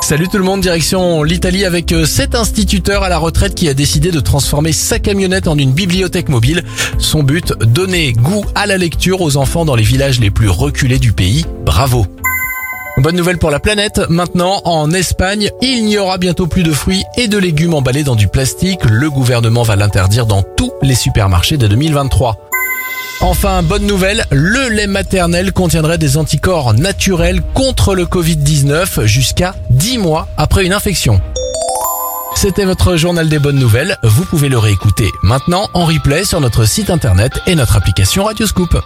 Salut tout le monde, direction l'Italie avec euh, cet instituteur à la retraite qui a décidé de transformer sa camionnette en une bibliothèque mobile. Son but, donner goût à la lecture aux enfants dans les villages les plus reculés du pays. Bravo Bonne nouvelle pour la planète, maintenant en Espagne, il n'y aura bientôt plus de fruits et de légumes emballés dans du plastique. Le gouvernement va l'interdire dans tous les supermarchés de 2023. Enfin, bonne nouvelle, le lait maternel contiendrait des anticorps naturels contre le Covid-19 jusqu'à 10 mois après une infection. C'était votre journal des bonnes nouvelles, vous pouvez le réécouter maintenant en replay sur notre site internet et notre application Radioscoop.